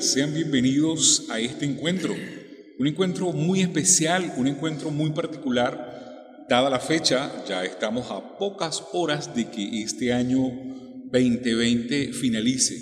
Sean bienvenidos a este encuentro. Un encuentro muy especial, un encuentro muy particular. Dada la fecha, ya estamos a pocas horas de que este año 2020 finalice.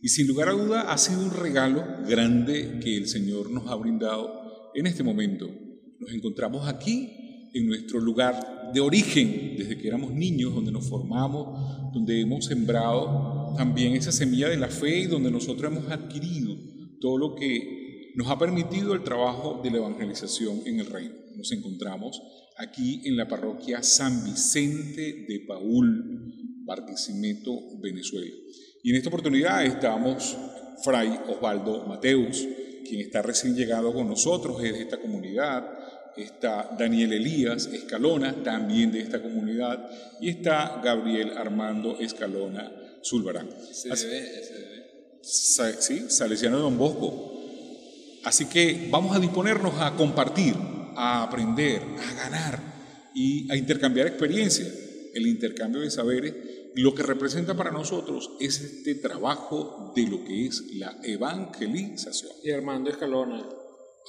Y sin lugar a duda ha sido un regalo grande que el Señor nos ha brindado en este momento. Nos encontramos aquí en nuestro lugar de origen, desde que éramos niños, donde nos formamos, donde hemos sembrado también esa semilla de la fe y donde nosotros hemos adquirido todo lo que nos ha permitido el trabajo de la evangelización en el reino. Nos encontramos aquí en la parroquia San Vicente de Paul, Barquisimeto, Venezuela. Y en esta oportunidad estamos Fray Osvaldo Mateus, quien está recién llegado con nosotros, es de esta comunidad, está Daniel Elías Escalona, también de esta comunidad, y está Gabriel Armando Escalona Se debe. Sa- Sí, Salesiano de Don Bosco. Así que vamos a disponernos a compartir, a aprender, a ganar y a intercambiar experiencias. El intercambio de saberes, lo que representa para nosotros es este trabajo de lo que es la evangelización. Y Armando Escalona,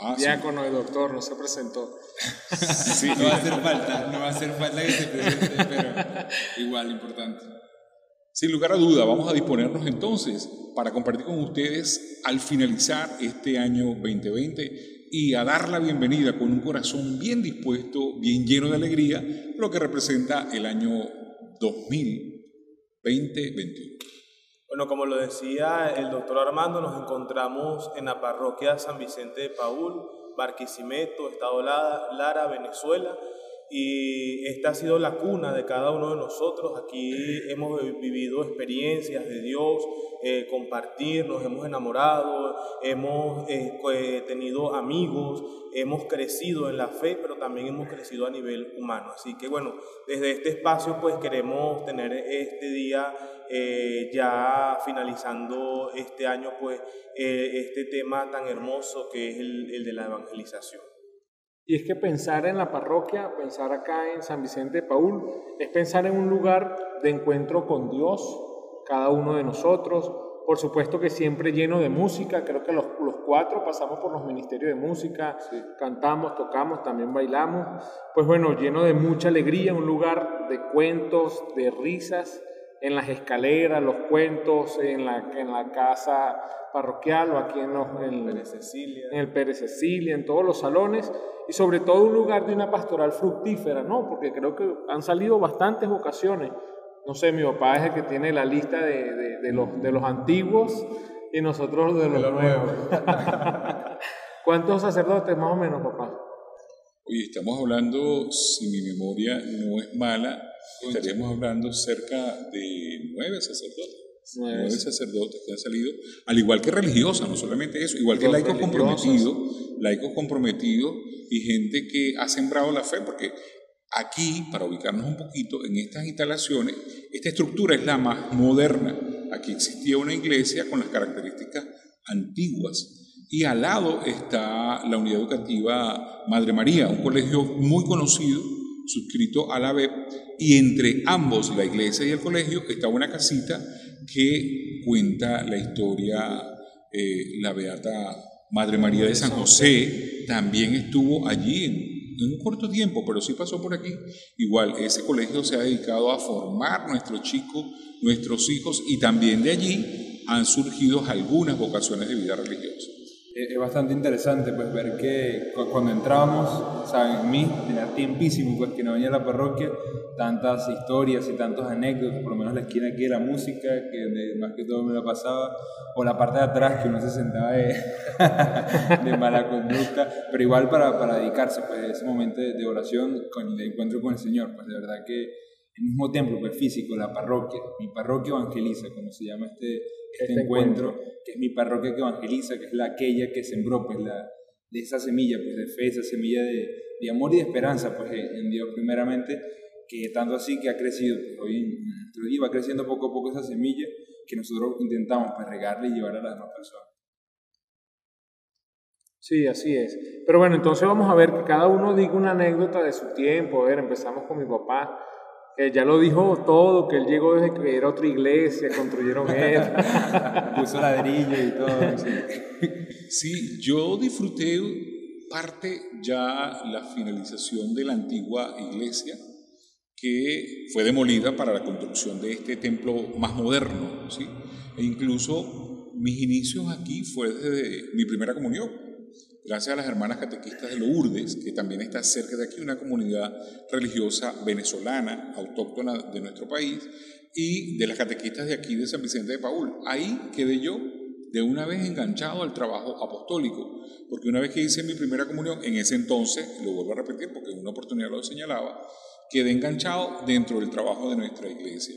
Ah, sí. diácono y doctor, no se presentó. Sí, No va a hacer falta, no va a hacer falta que se presente, pero igual importante. Sin lugar a duda, vamos a disponernos entonces para compartir con ustedes al finalizar este año 2020 y a dar la bienvenida con un corazón bien dispuesto, bien lleno de alegría, lo que representa el año 2020-21. Bueno, como lo decía el doctor Armando, nos encontramos en la parroquia San Vicente de Paul, Barquisimeto, Estado Lara, Venezuela, y esta ha sido la cuna de cada uno de nosotros. Aquí hemos vivido experiencias de Dios, eh, compartir, nos hemos enamorado, hemos eh, eh, tenido amigos, hemos crecido en la fe, pero también hemos crecido a nivel humano. Así que bueno, desde este espacio pues queremos tener este día eh, ya finalizando este año pues este tema tan hermoso que es el, el de la evangelización. Y es que pensar en la parroquia, pensar acá en San Vicente de Paul, es pensar en un lugar de encuentro con Dios, cada uno de nosotros. Por supuesto que siempre lleno de música, creo que los, los cuatro pasamos por los ministerios de música, cantamos, tocamos, también bailamos. Pues bueno, lleno de mucha alegría, un lugar de cuentos, de risas, en las escaleras, los cuentos, en la, en la casa parroquial o aquí en, los, en, María Cecilia. en el Pérez Cecilia, en todos los salones y sobre todo un lugar de una pastoral fructífera, ¿no? Porque creo que han salido bastantes vocaciones. No sé, mi papá es el que tiene la lista de, de- de los, de los antiguos y nosotros de los nuevos. ¿Cuántos sacerdotes más o menos, papá? Hoy estamos hablando, si mi memoria no es mala, estaríamos hablando cerca de nueve sacerdotes. Nueve. Nueve sacerdotes que han salido, al igual que religiosas, no solamente eso, igual que laicos religiosos. comprometidos, laicos comprometidos y gente que ha sembrado la fe, porque aquí, para ubicarnos un poquito, en estas instalaciones, esta estructura es la más moderna. Aquí existía una iglesia con las características antiguas y al lado está la unidad educativa Madre María, un colegio muy conocido, suscrito a la BEP, y entre ambos, la iglesia y el colegio, está una casita que cuenta la historia, eh, la beata Madre María de San José, también estuvo allí en, en un corto tiempo, pero sí pasó por aquí. Igual, ese colegio se ha dedicado a formar nuestros chicos, nuestros hijos, y también de allí han surgido algunas vocaciones de vida religiosa. Es bastante interesante pues ver que cu- cuando entrábamos, saben, en mí tenía tiempísimo pues que no venía a la parroquia, tantas historias y tantos anécdotas, por lo menos la esquina aquí de la música, que de- más que todo me la pasaba, o la parte de atrás que uno se sentaba de, de mala conducta, pero igual para, para dedicarse pues a ese momento de, de oración con el encuentro con el Señor, pues de verdad que el mismo templo pues físico, la parroquia, mi parroquia evangeliza, como se llama este, este, Este encuentro, que es mi parroquia que evangeliza, que es la aquella que sembró pues la, de esa semilla pues de fe, esa semilla de, de amor y de esperanza pues en, Dios primeramente, que tanto así que ha crecido, pues hoy en nuestro día va creciendo poco a poco esa semilla que nosotros intentamos pues regarla y llevar a las demás personas. Sí, así es. Pero bueno, entonces vamos a ver que cada uno diga una anécdota de su tiempo. A ver, empezamos con mi papá. Que ya lo dijo todo, que él llegó desde que era otra iglesia, construyeron él. Puso ladrillo y todo. Sí, yo disfruté parte ya la finalización de la antigua iglesia que fue demolida para la construcción de este templo más moderno, ¿sí? E incluso mis inicios aquí fue desde mi primera comunión, gracias a las hermanas catequistas de Lourdes, que también está cerca de aquí, una comunidad religiosa venezolana, autóctona de nuestro país, y de las catequistas de aquí de San Vicente de Paul. Ahí quedé yo de una vez enganchado al trabajo apostólico, porque una vez que hice mi primera comunión, en ese entonces, lo vuelvo a repetir porque en una oportunidad lo señalaba, quedé enganchado dentro del trabajo de nuestra iglesia.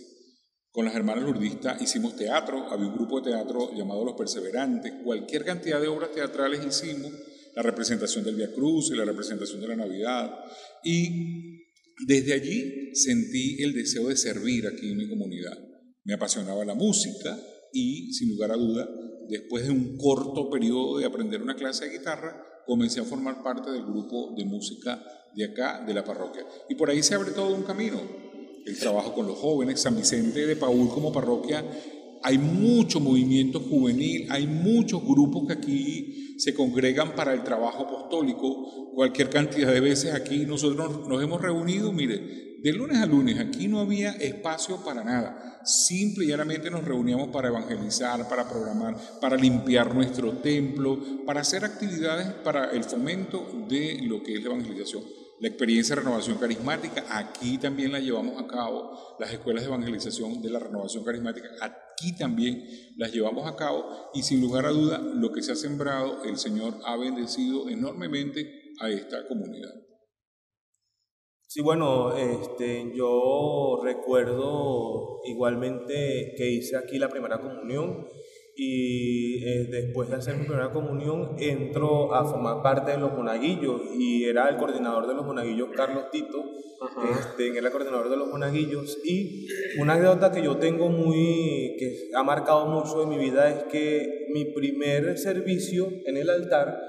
Con las hermanas lurdistas hicimos teatro, había un grupo de teatro llamado Los Perseverantes, cualquier cantidad de obras teatrales hicimos, la representación del Via Cruz y la representación de la Navidad, y desde allí sentí el deseo de servir aquí en mi comunidad. Me apasionaba la música y, sin lugar a duda, después de un corto periodo de aprender una clase de guitarra, comencé a formar parte del grupo de música de acá, de la parroquia. Y por ahí se abre todo un camino. El trabajo con los jóvenes, San Vicente de Paul como parroquia, hay mucho movimiento juvenil, hay muchos grupos que aquí se congregan para el trabajo apostólico. Cualquier cantidad de veces aquí nosotros nos hemos reunido, mire, de lunes a lunes aquí no había espacio para nada. Simple y llanamente nos reuníamos para evangelizar, para programar, para limpiar nuestro templo, para hacer actividades para el fomento de lo que es la evangelización. La experiencia de renovación carismática, aquí también la llevamos a cabo. Las escuelas de evangelización de la renovación carismática, aquí también las llevamos a cabo. Y sin lugar a duda, lo que se ha sembrado, el Señor ha bendecido enormemente a esta comunidad. Sí, bueno, este, yo recuerdo igualmente que hice aquí la primera comunión y eh, después de hacer mi primera comunión entro a formar parte de los monaguillos y era el coordinador de los monaguillos Carlos Tito, este, era el coordinador de los monaguillos. Y una anécdota que yo tengo muy, que ha marcado mucho en mi vida es que mi primer servicio en el altar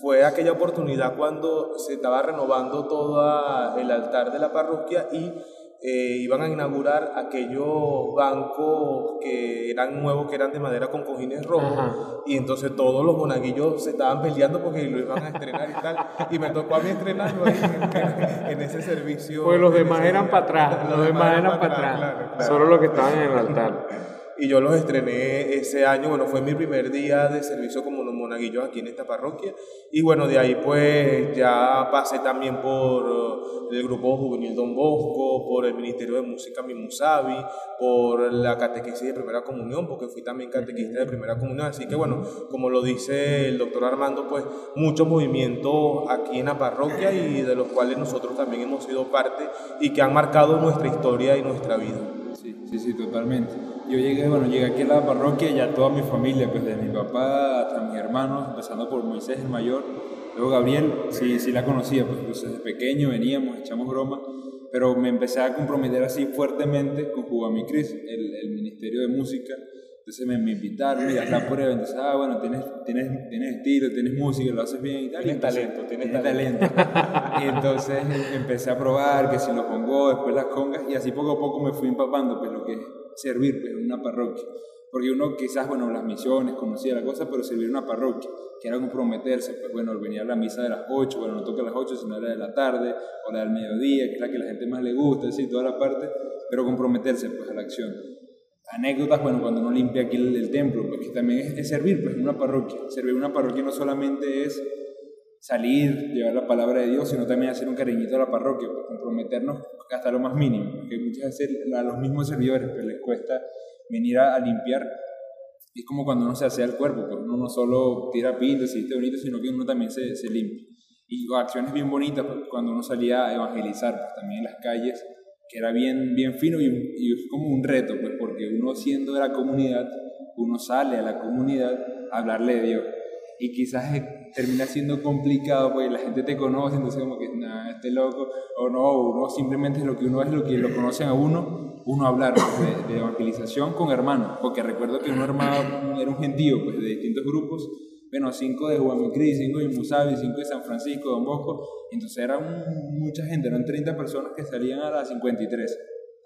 fue aquella oportunidad cuando se estaba renovando todo el altar de la parroquia y eh, iban a inaugurar aquellos bancos que eran nuevos, que eran de madera con cojines rojos, y entonces todos los monaguillos se estaban peleando porque lo iban a estrenar y tal, y me tocó a mí estrenarlo ahí en, ese servicio. Pues los demás eran para atrás, los, demás eran para atrás, solo los que estaban en el altar y yo los estrené ese año, bueno, fue mi primer día de servicio como los monaguillos aquí en esta parroquia y bueno, de ahí pues ya pasé también por uh, el grupo juvenil Don Bosco, por el Ministerio de Música Mimusabi, por la catequesis de primera comunión, porque fui también catequista de primera comunión, así que bueno, como lo dice el doctor Armando, pues muchos movimientos aquí en la parroquia y de los cuales nosotros también hemos sido parte y que han marcado nuestra historia y nuestra vida. Sí, sí, sí, totalmente. Yo llegué, bueno, llegué aquí a la parroquia y ya toda mi familia, pues desde mi papá hasta mis hermanos, empezando por Moisés el mayor, luego Gabriel, sí, sí la conocía, pues, pues desde pequeño veníamos, echamos broma, pero me empecé a comprometer así fuertemente con Jugami Cris, el, el Ministerio de Música, entonces me, me invitaron y la prueba, entonces, ah, bueno, tienes, tienes, tienes estilo, tienes música, lo haces bien y tal. Tienes talento, tienes, talento. y entonces empecé a probar que si lo pongo, después las congas, y así poco a poco me fui empapando pues lo que es servir pues, en una parroquia. Porque uno quizás, bueno, las misiones, conocía la cosa, pero servir en una parroquia, que era comprometerse, pues bueno, venía a la misa de las 8, bueno, no toca a las 8, sino la de la tarde, o la del mediodía, que es la que a la gente más le gusta, decir, toda la parte, pero comprometerse pues a la acción anécdotas, bueno, cuando uno limpia aquí el, templo, pues que también es, servir pues, en una parroquia. Servir una parroquia no solamente es salir, llevar la palabra de Dios, sino también hacer un cariñito a la parroquia, pues, comprometernos hasta lo más mínimo, porque muchas veces a los mismos servidores pues, les cuesta venir a, limpiar. Es como cuando uno se hace el cuerpo, pues uno no solo tira pintos y viste bonito, sino que uno también se, se limpia. Y acciones bien bonitas, pues, cuando uno salía a evangelizar, pues también en las calles, que era bien, bien fino y, y como un reto, pues porque uno siendo de la comunidad, uno sale a la comunidad a hablarle de Dios. Y quizás termina siendo complicado, pues la gente te conoce, entonces como que, nada, este loco, o no, uno simplemente lo que uno es, lo que lo conocen a uno, uno hablar pues, de, evangelización con hermanos, porque recuerdo que un hermano era un gentío, pues de distintos grupos, bueno, cinco de Guamicri, cinco de Musabi, cinco de San Francisco, Don Bosco, entonces eran mucha gente, eran 30 personas que salían a las 53.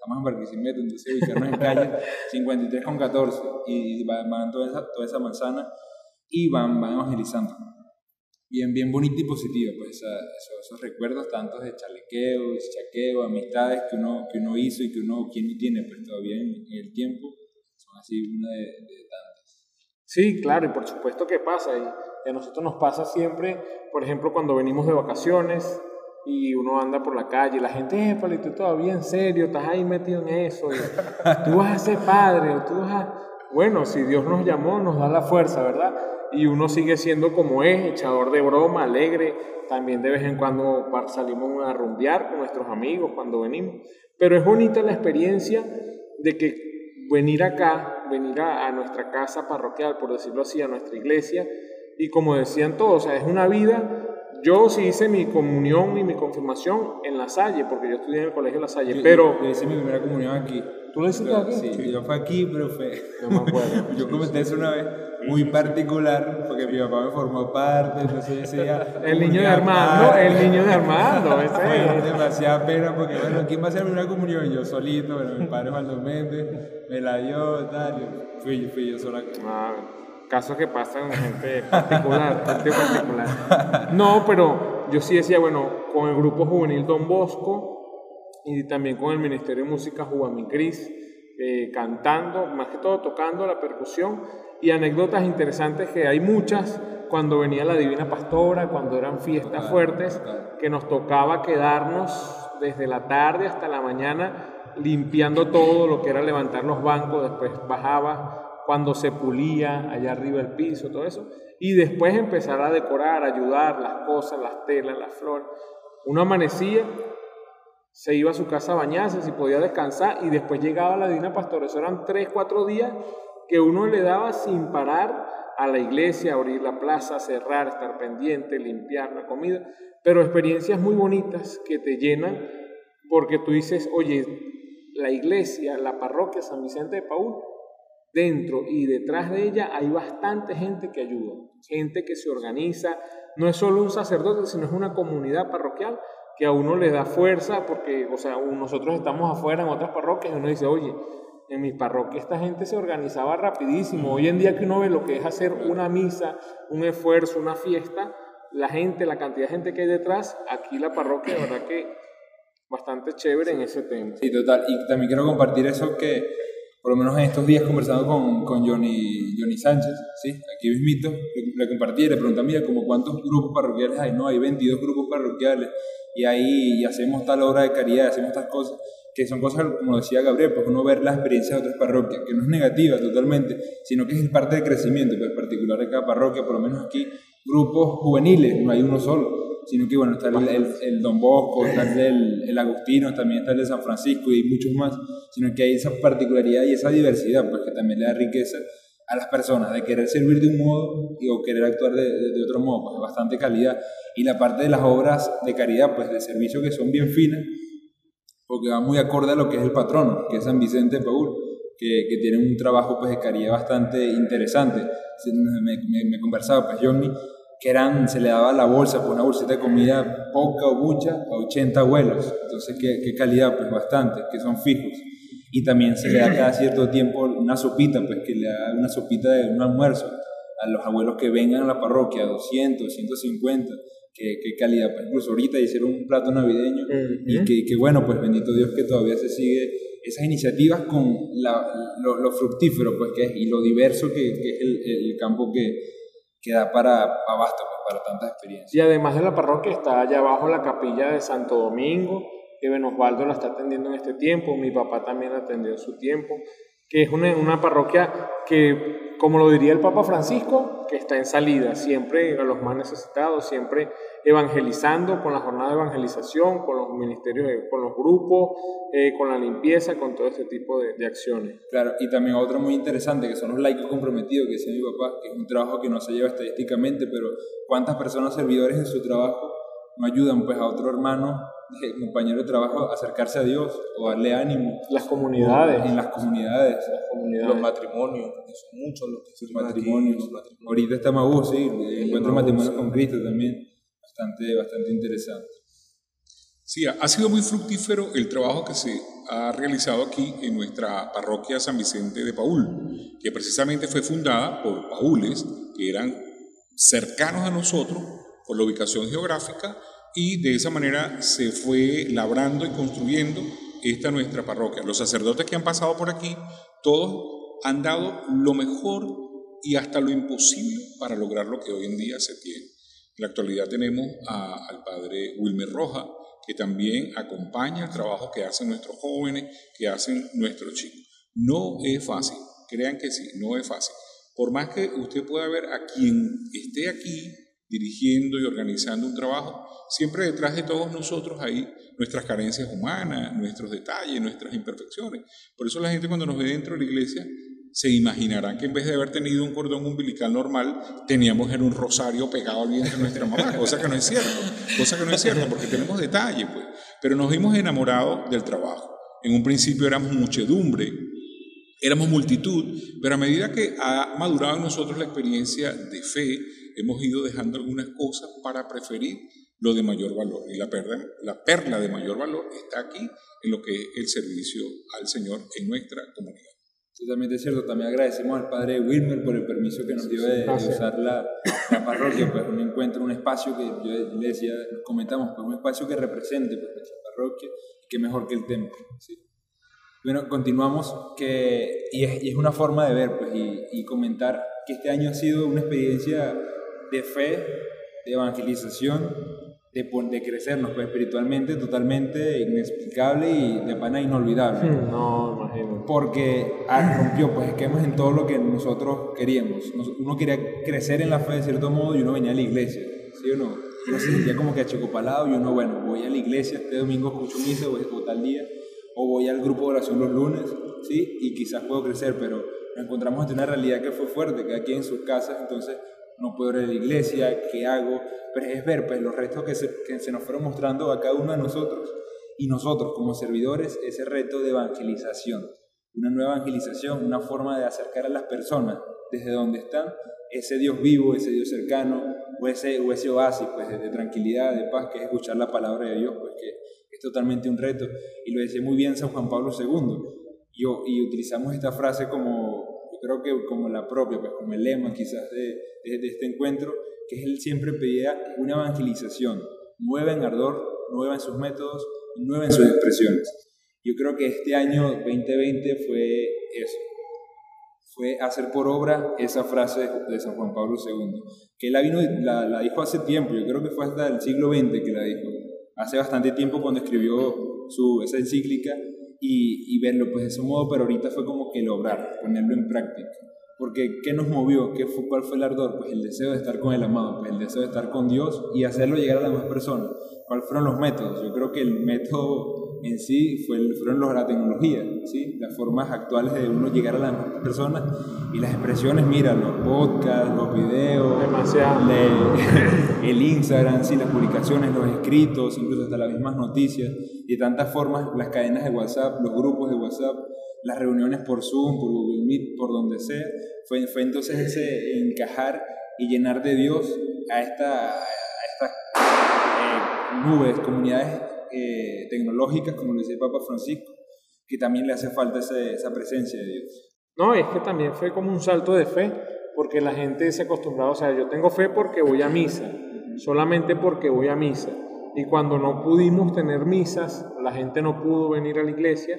Estamos en Barquisimeto, entonces ubicarnos en calle 53 con 14 y van, van toda, esa, toda esa manzana y van, van evangelizando. Bien, bien bonita y positiva, pues esos, esos recuerdos tantos de chalequeos, chaqueo, amistades que uno, que uno hizo y que uno, que uno tiene pues todavía en, en el tiempo, son así una de, de tantas. Sí, claro, y por supuesto que pasa. Y a nosotros nos pasa siempre, por ejemplo, cuando venimos de vacaciones y uno anda por la calle la gente, eh, tú todavía en serio, estás ahí metido en eso, tú vas a ser padre, tú vas a... Bueno, si Dios nos llamó, nos da la fuerza, ¿verdad? Y uno sigue siendo como es, echador de broma, alegre. También de vez en cuando salimos a rumbear con nuestros amigos cuando venimos. Pero es bonita la experiencia de que venir acá, venir a, a nuestra casa parroquial, por decirlo así, a nuestra iglesia, y como decían todos, o sea, es una vida. Yo sí hice mi comunión y mi confirmación en La Salle, porque yo estudié en el colegio La Salle, Yo- pero... Yo hice mi primera comunión aquí. ¿Tú lo hiciste Pero- aquí? Sí, yo fue aquí, pero fue... No me acuerdo. Yo comenté eso una vez, muy particular, porque mi papá me formó parte, entonces ese día... El niño de Armando, el niño de Armando, ese Fue es. demasiada pena porque, bueno, ¿quién va a hacer una comunión? Yo solito, bueno, mi padre Juan Méndez, me la dio, tal, y fui, fui yo sola. Ah, casos que pasan en gente particular, gente particular. No, pero yo sí decía, bueno, con el grupo juvenil Don Bosco y también con el Ministerio de Música Juvenil Cris, eh, cantando, más que todo tocando la percusión y anécdotas interesantes que hay muchas cuando venía la Divina Pastora, cuando eran fiestas fuertes, que nos tocaba quedarnos desde la tarde hasta la mañana limpiando todo lo que era levantar los bancos, después bajaba cuando se pulía allá arriba el piso, todo eso, y después empezar a decorar, ayudar las cosas, las telas, las flores. Uno amanecía, se iba a su casa a bañarse, si podía descansar, y después llegaba la Divina Pastora. Eso eran tres, cuatro días que uno le daba sin parar a la iglesia, abrir la plaza, cerrar, estar pendiente, limpiar la comida, pero experiencias muy bonitas que te llenan porque tú dices, oye, la iglesia, la parroquia San Vicente de Paúl, dentro y detrás de ella hay bastante gente que ayuda, gente que se organiza, no es solo un sacerdote, sino es una comunidad parroquial que a uno le da fuerza porque, o sea, nosotros estamos afuera en otras parroquias y uno dice, oye, en mi parroquia esta gente se organizaba rapidísimo. Hoy en día que uno ve lo que es hacer una misa, un esfuerzo, una fiesta, la gente, la cantidad de gente que hay detrás, aquí la parroquia, de verdad que bastante chévere en ese tema. Sí, total. Y también quiero compartir eso que, por lo menos en estos días conversando con, con Johnny, Johnny Sánchez, ¿sí? aquí mismito, le, le compartí le pregunté, mira, como ¿cuántos grupos parroquiales hay? No, hay 22 grupos parroquiales y ahí y hacemos tal obra de caridad, hacemos tal cosas, que son cosas, como decía Gabriel, pues uno ver la experiencia de otras parroquias, que no es negativa totalmente, sino que es parte del crecimiento, pues particular de cada parroquia, por lo menos aquí, grupos juveniles, no hay uno solo, sino que bueno, está el, el, el Don Bosco, está el, el Agustino, también está el de San Francisco y muchos más, sino que hay esa particularidad y esa diversidad, pues que también le da riqueza a las personas, de querer servir de un modo y, o querer actuar de, de- de otro modo, pues bastante calidad. Y la parte de las obras de caridad, pues de servicio que son bien finas, porque va muy acorde a lo que es el patrono, que es San Vicente de Paul, que, que tiene un trabajo pues, de caridad bastante interesante. Me, me, me conversaba pues Johnny, que eran, se le daba la bolsa, pues una bolsita de comida poca o mucha, a 80 abuelos. Entonces, ¿qué, qué calidad? Pues bastante, que son fijos. Y también se le da cada cierto tiempo una sopita, pues que le da una sopita de un almuerzo a los abuelos que vengan a la parroquia, 200, 150. Qué, qué calidad, pues incluso ahorita hicieron un plato navideño y que, que bueno, pues bendito Dios que todavía se sigue esas iniciativas con la- lo, lo fructífero pues que es y lo diverso que, que es el, el campo que, que da para abasto pues, para tantas experiencias. Y además de la parroquia está allá abajo la capilla de Santo Domingo, que Ben Osvaldo la está atendiendo en este tiempo, mi papá también atendió en su tiempo, que es una, una parroquia que, como lo diría el Papa Francisco, que está en salida, siempre a los más necesitados, siempre evangelizando con la jornada de evangelización, con los ministerios, de- con los grupos, eh, con la limpieza, con todo este tipo de, de acciones. Claro, y también otro muy interesante que son los laicos comprometidos, que decía mi papá, que es un trabajo que no se lleva estadísticamente, pero cuántas personas servidores en su trabajo no ayudan pues a otro hermano, compañero de trabajo, acercarse a Dios o darle ánimo Las comunidades. en las comunidades. Las comunidades. Los matrimonios, que son muchos los que sirven aquí, matrimonios. los matrimonios. Ahorita está Maú, sí, el encuentro Maú, matrimonio sí. con Cristo también, bastante, bastante interesante. Sí, ha sido muy fructífero el trabajo que se ha realizado aquí en nuestra parroquia San Vicente de Paul, que precisamente fue fundada por paules que eran cercanos a nosotros por la ubicación geográfica y de esa manera se fue labrando y construyendo esta nuestra parroquia. Los sacerdotes que han pasado por aquí, todos han dado lo mejor y hasta lo imposible para lograr lo que hoy en día se tiene. En la actualidad tenemos al padre Wilmer Roja, que también acompaña el trabajo que hacen nuestros jóvenes, que hacen nuestros chicos. No es fácil, crean que sí, no es fácil. Por más que usted pueda ver a quien esté aquí dirigiendo y organizando un trabajo, siempre detrás de todos nosotros hay nuestras carencias humanas, nuestros detalles, nuestras imperfecciones. Por eso la gente cuando nos ve dentro de la iglesia se imaginarán que en vez de haber tenido un cordón umbilical normal, teníamos en un rosario pegado al vientre de nuestra mamá, cosa que no es cierto, cosa que no es cierto, porque tenemos detalles, pues. Pero nos vimos enamorados del trabajo. En un principio éramos muchedumbre, éramos multitud, pero a medida que ha madurado en nosotros la experiencia de fe, hemos ido dejando algunas cosas para preferir lo de mayor valor. Y la perla, la perla de mayor valor está aquí en lo que es el servicio al Señor en nuestra comunidad. Totalmente cierto. También agradecemos al padre Wilmer por el permiso que nos dio de, usar la, la, parroquia, pues un encuentro, un espacio que yo le decía, comentamos, pues un espacio que represente pues, nuestra parroquia que mejor que el templo. ¿sí? Bueno, continuamos, que, y, es, y es una forma de ver pues, y, y comentar que este año ha sido una experiencia de fe, de evangelización, de, de crecernos pues, espiritualmente totalmente inexplicable y de pana inolvidable. No, imagino. Porque ah, rompió pues esquemas en todo lo que nosotros queríamos. Uno quería crecer en la fe de cierto modo y uno venía a la iglesia, ¿sí o no? Uno se sentía como que achicopalado y uno, bueno, voy a la iglesia este domingo, escucho misa o, tal día, o voy al grupo de oración los lunes, ¿sí? Y quizás puedo crecer, pero nos encontramos ante una realidad que fue fuerte, cada quien en sus casas, entonces no puedo ir a la iglesia, ¿qué hago? Pero es ver pues, los retos que se, que se nos fueron mostrando a cada uno de nosotros y nosotros como servidores ese reto de evangelización, una nueva evangelización, una forma de acercar a las personas desde donde están, ese Dios vivo, ese Dios cercano, o ese, o ese oasis pues, de, tranquilidad, de paz, que es escuchar la palabra de Dios, pues que es totalmente un reto. Y lo decía muy bien San Juan Pablo II, y, y utilizamos esta frase como creo que como la propia, pues como el lema quizás de, de, este encuentro, que él siempre pedía una evangelización, nueva en ardor, nueva en sus métodos, nueva en sus expresiones. Yo creo que este año 2020 fue eso, fue hacer por obra esa frase de San Juan Pablo II, que él la, vino, la, la dijo hace tiempo, yo creo que fue hasta el siglo XX que la dijo, hace bastante tiempo cuando escribió su, esa encíclica, y, verlo pues de ese modo, pero ahorita fue como que lograr, ponerlo en práctica. Porque ¿qué nos movió? ¿Qué fue, ¿Cuál fue el ardor? Pues el deseo de estar con el amado, pues el deseo de estar con Dios y hacerlo llegar a las demás personas. ¿Cuáles fueron los métodos? Yo creo que el método en sí fue, fueron los, la tecnología, ¿sí? las formas actuales de uno llegar a las personas y las expresiones, mira, los podcasts, los videos, el Instagram, ¿sí? las publicaciones, los escritos, incluso hasta las mismas noticias y de tantas formas, las cadenas de WhatsApp, los grupos de WhatsApp, las reuniones por Zoom, por Google Meet, por donde sea, fue, fue entonces ese encajar y llenar de Dios a, esta, a estas eh, nubes, comunidades eh, tecnológicas, como lo dice el Papa Francisco, que también le hace falta esa presencia de Dios. No, es que también fue como un salto de fe, porque la gente se acostumbraba, o sea, yo tengo fe porque voy a misa, solamente porque voy a misa. Y cuando no pudimos tener misas, la gente no pudo venir a la iglesia,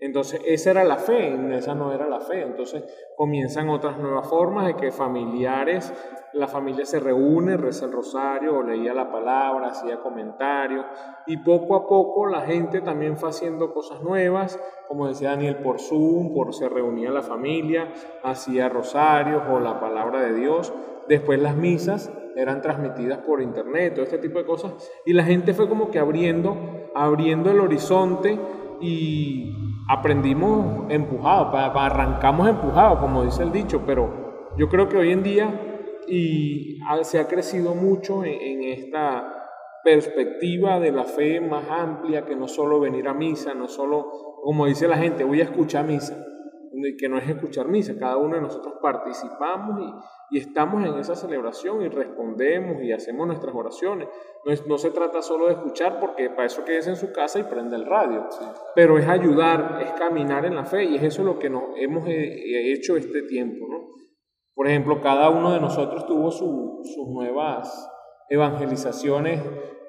entonces esa era la fe, esa no era la fe. Entonces comienzan otras nuevas formas de que familiares, la familia se reúne, reza el rosario, o leía la palabra, hacía comentarios, y poco a poco la gente también fue haciendo cosas nuevas, como decía Daniel, por Zoom, por se reunía la familia, hacía rosarios o la palabra de Dios. Después las misas eran transmitidas por internet, todo este tipo de cosas, y la gente fue como que abriendo, abriendo el horizonte y aprendimos empujado, arrancamos empujado, como dice el dicho, pero yo creo que hoy en día y se ha crecido mucho en esta perspectiva de la fe más amplia que no solo venir a misa, no solo, como dice la gente, voy a escuchar misa, que no es escuchar misa, cada uno de nosotros participamos y, y, estamos en esa celebración y respondemos y hacemos nuestras oraciones. No, es, no se trata solo de escuchar porque para eso quedes en su casa y prende el radio, pero es ayudar, es caminar en la fe y es eso lo que nos hemos eh, hecho este tiempo. ¿no? Por ejemplo, cada uno de nosotros tuvo su, sus nuevas evangelizaciones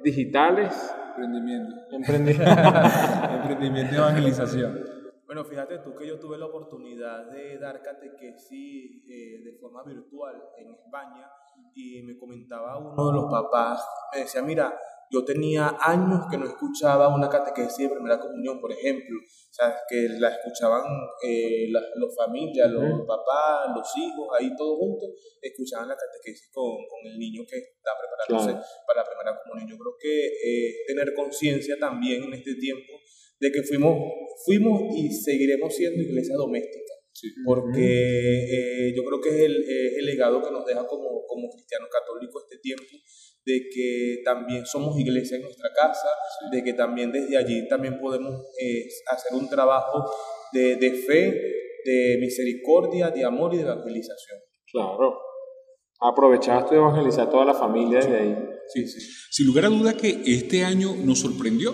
digitales. Emprendimiento. Emprendimiento. Emprendimiento y evangelización. Bueno, fíjate tú que yo tuve la oportunidad de dar catequesis eh, de forma virtual en España y me comentaba uno de los papás, me decía, mira, yo tenía años que no escuchaba una catequesis de primera comunión, por ejemplo, o sea, que la escuchaban eh, las los familias, los papás, los hijos, ahí todos juntos, escuchaban la catequesis con, con el niño que está preparándose para la primera comunión. Yo creo que eh, tener conciencia también en este tiempo de que fuimos, fuimos y seguiremos siendo iglesia doméstica. Porque eh, yo creo que es el, el, legado que nos deja como, como cristianos católicos este tiempo, de que también somos iglesia en nuestra casa, de que también desde allí también podemos eh, hacer un trabajo de, de, fe, de misericordia, de amor y de evangelización. Claro. Aprovechaste de evangelizar a toda la familia desde ahí. Sí, sí. Sin lugar a duda que este año nos sorprendió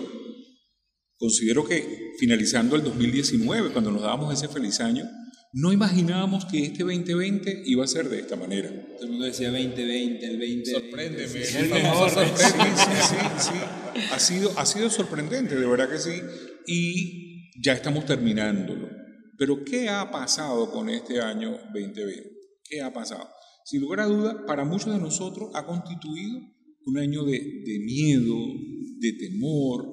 Considero que finalizando el 2019, cuando nos dábamos ese feliz año, no imaginábamos que este 2020 iba a ser de esta manera. Todo el mundo decía 2020, el 20. Sorpréndeme. Sí, el mejor. Sí, sí, sí, Ha sido, ha sido sorprendente, de verdad que sí. Y ya estamos terminándolo. Pero ¿qué ha pasado con este año 2020? ¿Qué ha pasado? Sin lugar a duda, para muchos de nosotros ha constituido un año de, de miedo, de temor,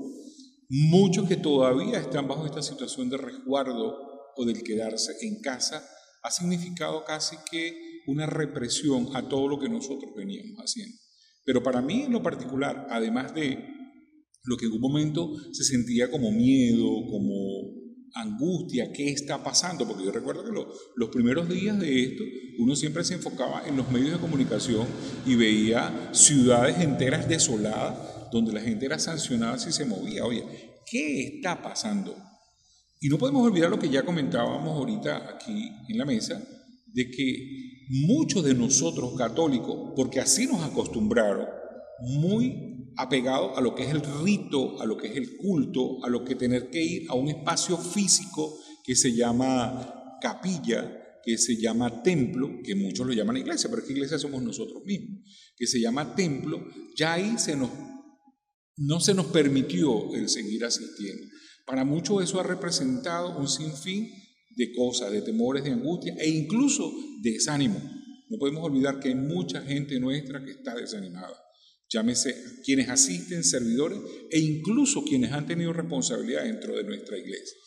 Muchos que todavía están bajo esta situación de resguardo o del quedarse en casa ha significado casi que una represión a todo lo que nosotros veníamos haciendo. Pero para mí en lo particular, además de lo que en un momento se sentía como miedo, como angustia, ¿qué está pasando? Porque yo recuerdo que los primeros días de esto, uno siempre se enfocaba en los medios de comunicación y veía ciudades enteras desoladas donde la gente era sancionada si se movía. Oye, ¿qué está pasando? Y no podemos olvidar lo que ya comentábamos ahorita aquí en la mesa, de que muchos de nosotros católicos, porque así nos acostumbraron, muy apegados a lo que es el rito, a lo que es el culto, a lo que tener que ir a un espacio físico que se llama capilla, que se llama templo, que muchos lo llaman iglesia, pero es que iglesia somos nosotros mismos, que se llama templo, ya ahí se nos no se nos permitió el seguir asistiendo. Para muchos eso ha representado un sinfín de cosas, de temores, de angustia e incluso de desánimo. No podemos olvidar que hay mucha gente nuestra que está desanimada. Llámese quienes asisten, servidores e incluso quienes han tenido responsabilidad dentro de nuestra iglesia.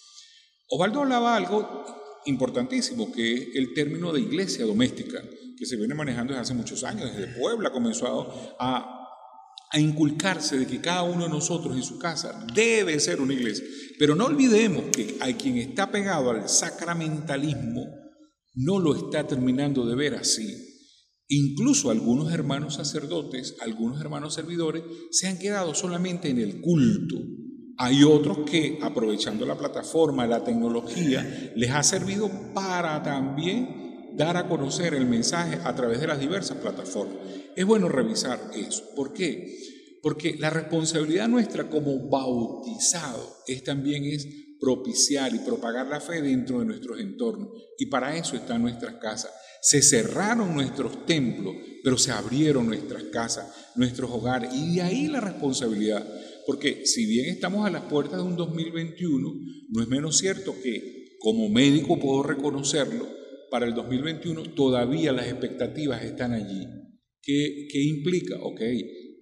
Osvaldo hablaba algo importantísimo, que es el término de iglesia doméstica, que se viene manejando desde hace muchos años. Desde Puebla comenzó a a inculcarse de que cada uno de nosotros en su casa debe ser una iglesia. Pero no olvidemos que hay quien está pegado al sacramentalismo no lo está terminando de ver así. Incluso algunos hermanos sacerdotes, algunos hermanos servidores, se han quedado solamente en el culto. Hay otros que, aprovechando la plataforma, la tecnología, les ha servido para también dar a conocer el mensaje a través de las diversas plataformas. Es bueno revisar eso. ¿Por qué? Porque la responsabilidad nuestra como bautizado es también es propiciar y propagar la fe dentro de nuestros entornos. Y para eso están nuestras casas. Se cerraron nuestros templos, pero se abrieron nuestras casas, nuestros hogares. Y de ahí la responsabilidad. Porque si bien estamos a las puertas de un 2021, no es menos cierto que como médico puedo reconocerlo, para el 2021 todavía las expectativas están allí. ¿Qué, implica? Ok,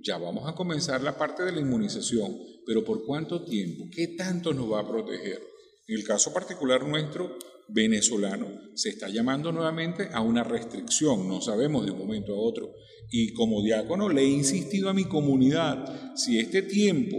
ya vamos a comenzar la parte de la inmunización, pero ¿por cuánto tiempo? ¿Qué tanto nos va a proteger? En el caso particular nuestro, venezolano, se está llamando nuevamente a una restricción, no sabemos de un momento a otro. Y como diácono le he insistido a mi comunidad, si este tiempo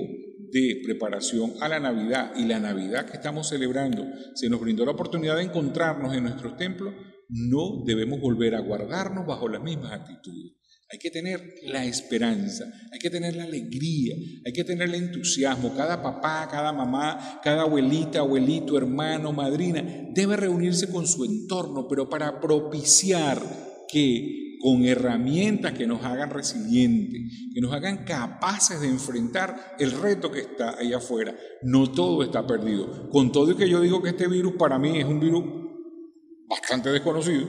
de preparación a la Navidad y la Navidad que estamos celebrando se nos brindó la oportunidad de encontrarnos en nuestros templos, no debemos volver a guardarnos bajo las mismas actitudes hay que tener la esperanza, hay que tener la alegría, hay que tener el entusiasmo. Cada papá, cada mamá, cada abuelita, abuelito, hermano, madrina, debe reunirse con su entorno, pero para propiciar que con herramientas que nos hagan resilientes, que nos hagan capaces de enfrentar el reto que está ahí afuera. No todo está perdido. Con todo y que yo digo que este virus para mí es un virus bastante desconocido,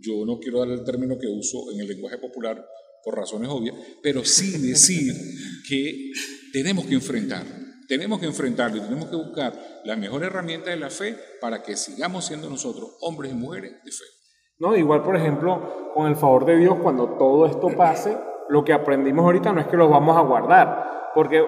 yo no quiero dar el término que uso en el lenguaje popular por razones obvias, pero sí decir que tenemos que enfrentar, tenemos que enfrentarlo y tenemos que buscar la mejor herramienta de la fe para que sigamos siendo nosotros hombres y mujeres de fe. No, igual, por ejemplo, con el favor de Dios, cuando todo esto pase, lo que aprendimos ahorita no es que lo vamos a guardar, porque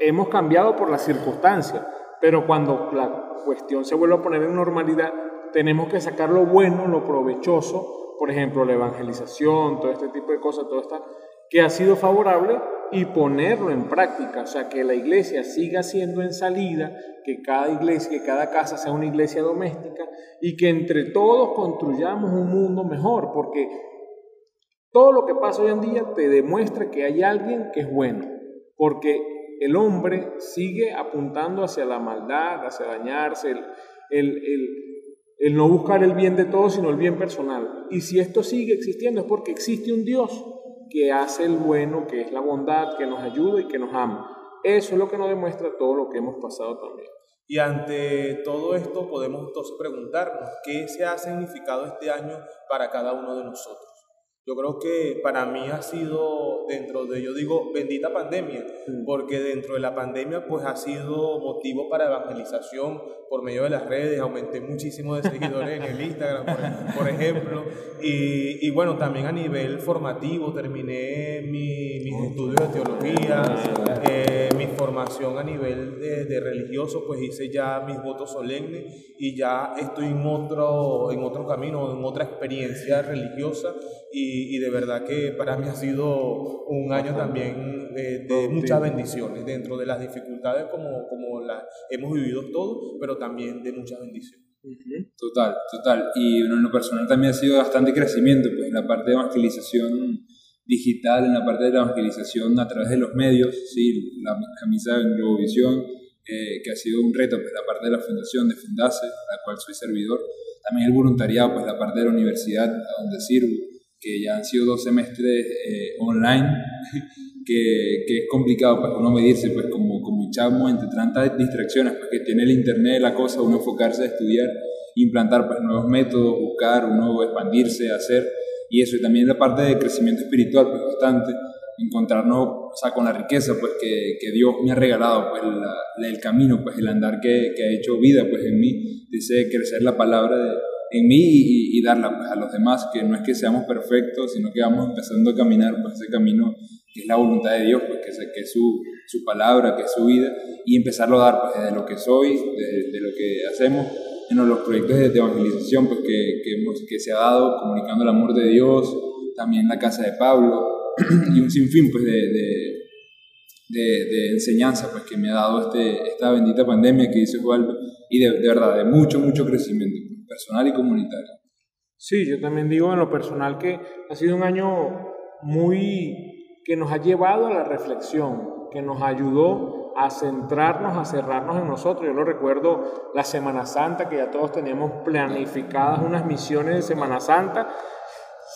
hemos cambiado por las circunstancias, pero cuando la cuestión se vuelve a poner en normalidad, tenemos que sacar lo bueno, lo provechoso, por ejemplo, la evangelización, todo este tipo de cosas, todo esto que ha sido favorable y ponerlo en práctica, o sea, que la iglesia siga siendo en salida, que cada iglesia, que cada casa sea una iglesia doméstica y que entre todos construyamos un mundo mejor, porque todo lo que pasa hoy en día te demuestra que hay alguien que es bueno, porque el hombre sigue apuntando hacia la maldad, hacia dañarse, el, el el no buscar el bien de todos, sino el bien personal. Y si esto sigue existiendo es porque existe un Dios que hace el bueno, que es la bondad, que nos ayuda y que nos ama. Eso es lo que nos demuestra todo lo que hemos pasado también. Y ante todo esto podemos entonces preguntarnos, ¿qué se ha significado este año para cada uno de nosotros? Yo creo que para mí ha sido dentro de, yo digo, bendita pandemia, porque dentro de la pandemia pues ha sido motivo para evangelización por medio de las redes, aumenté muchísimo de seguidores en el Instagram, por, ejemplo, y, y, bueno, también a nivel formativo terminé mi, mis estudios de teología, eh, mi formación a nivel de, de, religioso, pues hice ya mis votos solemnes y ya estoy en otro, en otro camino, en otra experiencia religiosa y, y, de verdad que para mí ha sido un año también de, de muchas bendiciones dentro de las dificultades como, como las hemos vivido todos, pero también de muchas bendiciones. Total, total. Y en lo personal también ha sido bastante crecimiento, pues en la parte de evangelización digital, en la parte de la evangelización a través de los medios, sí, la camisa de Globovisión, eh, que ha sido un reto, pues la parte de la fundación de Fundase, la cual soy servidor, también el voluntariado, pues la parte de la universidad a donde sirvo, que ya han sido dos semestres eh, online, que, que, es complicado para pues, uno medirse, pues como, como chamo entre tantas distracciones, pues que tiene el internet, la cosa, uno enfocarse a estudiar, implantar pues nuevos métodos, buscar, uno expandirse, hacer, y eso, y también la parte de crecimiento espiritual, pues bastante, encontrarnos, o sea, con la riqueza, pues que, que Dios me ha regalado, pues el camino, pues el andar que, que, ha hecho vida, pues en mí, dice crecer la palabra de en mí y, darla pues, a los demás, que no es que seamos perfectos, sino que vamos empezando a caminar pues, ese camino que es la voluntad de Dios, pues, que, es, que es su, su, palabra, que es su vida, y empezarlo a dar pues, desde lo que soy, de, lo que hacemos, en los proyectos de evangelización pues, que, que, hemos, que se ha dado, comunicando el amor de Dios, también la casa de Pablo, y un sinfín pues, de, de de, enseñanza pues, que me ha dado este, esta bendita pandemia que dice Juan, y de, de, verdad, de mucho, mucho crecimiento personal y comunitario. Sí, yo también digo en lo personal que ha sido un año muy que nos ha llevado a la reflexión, que nos ayudó a centrarnos, a cerrarnos en nosotros. Yo lo recuerdo la Semana Santa, que ya todos teníamos planificadas unas misiones de Semana Santa.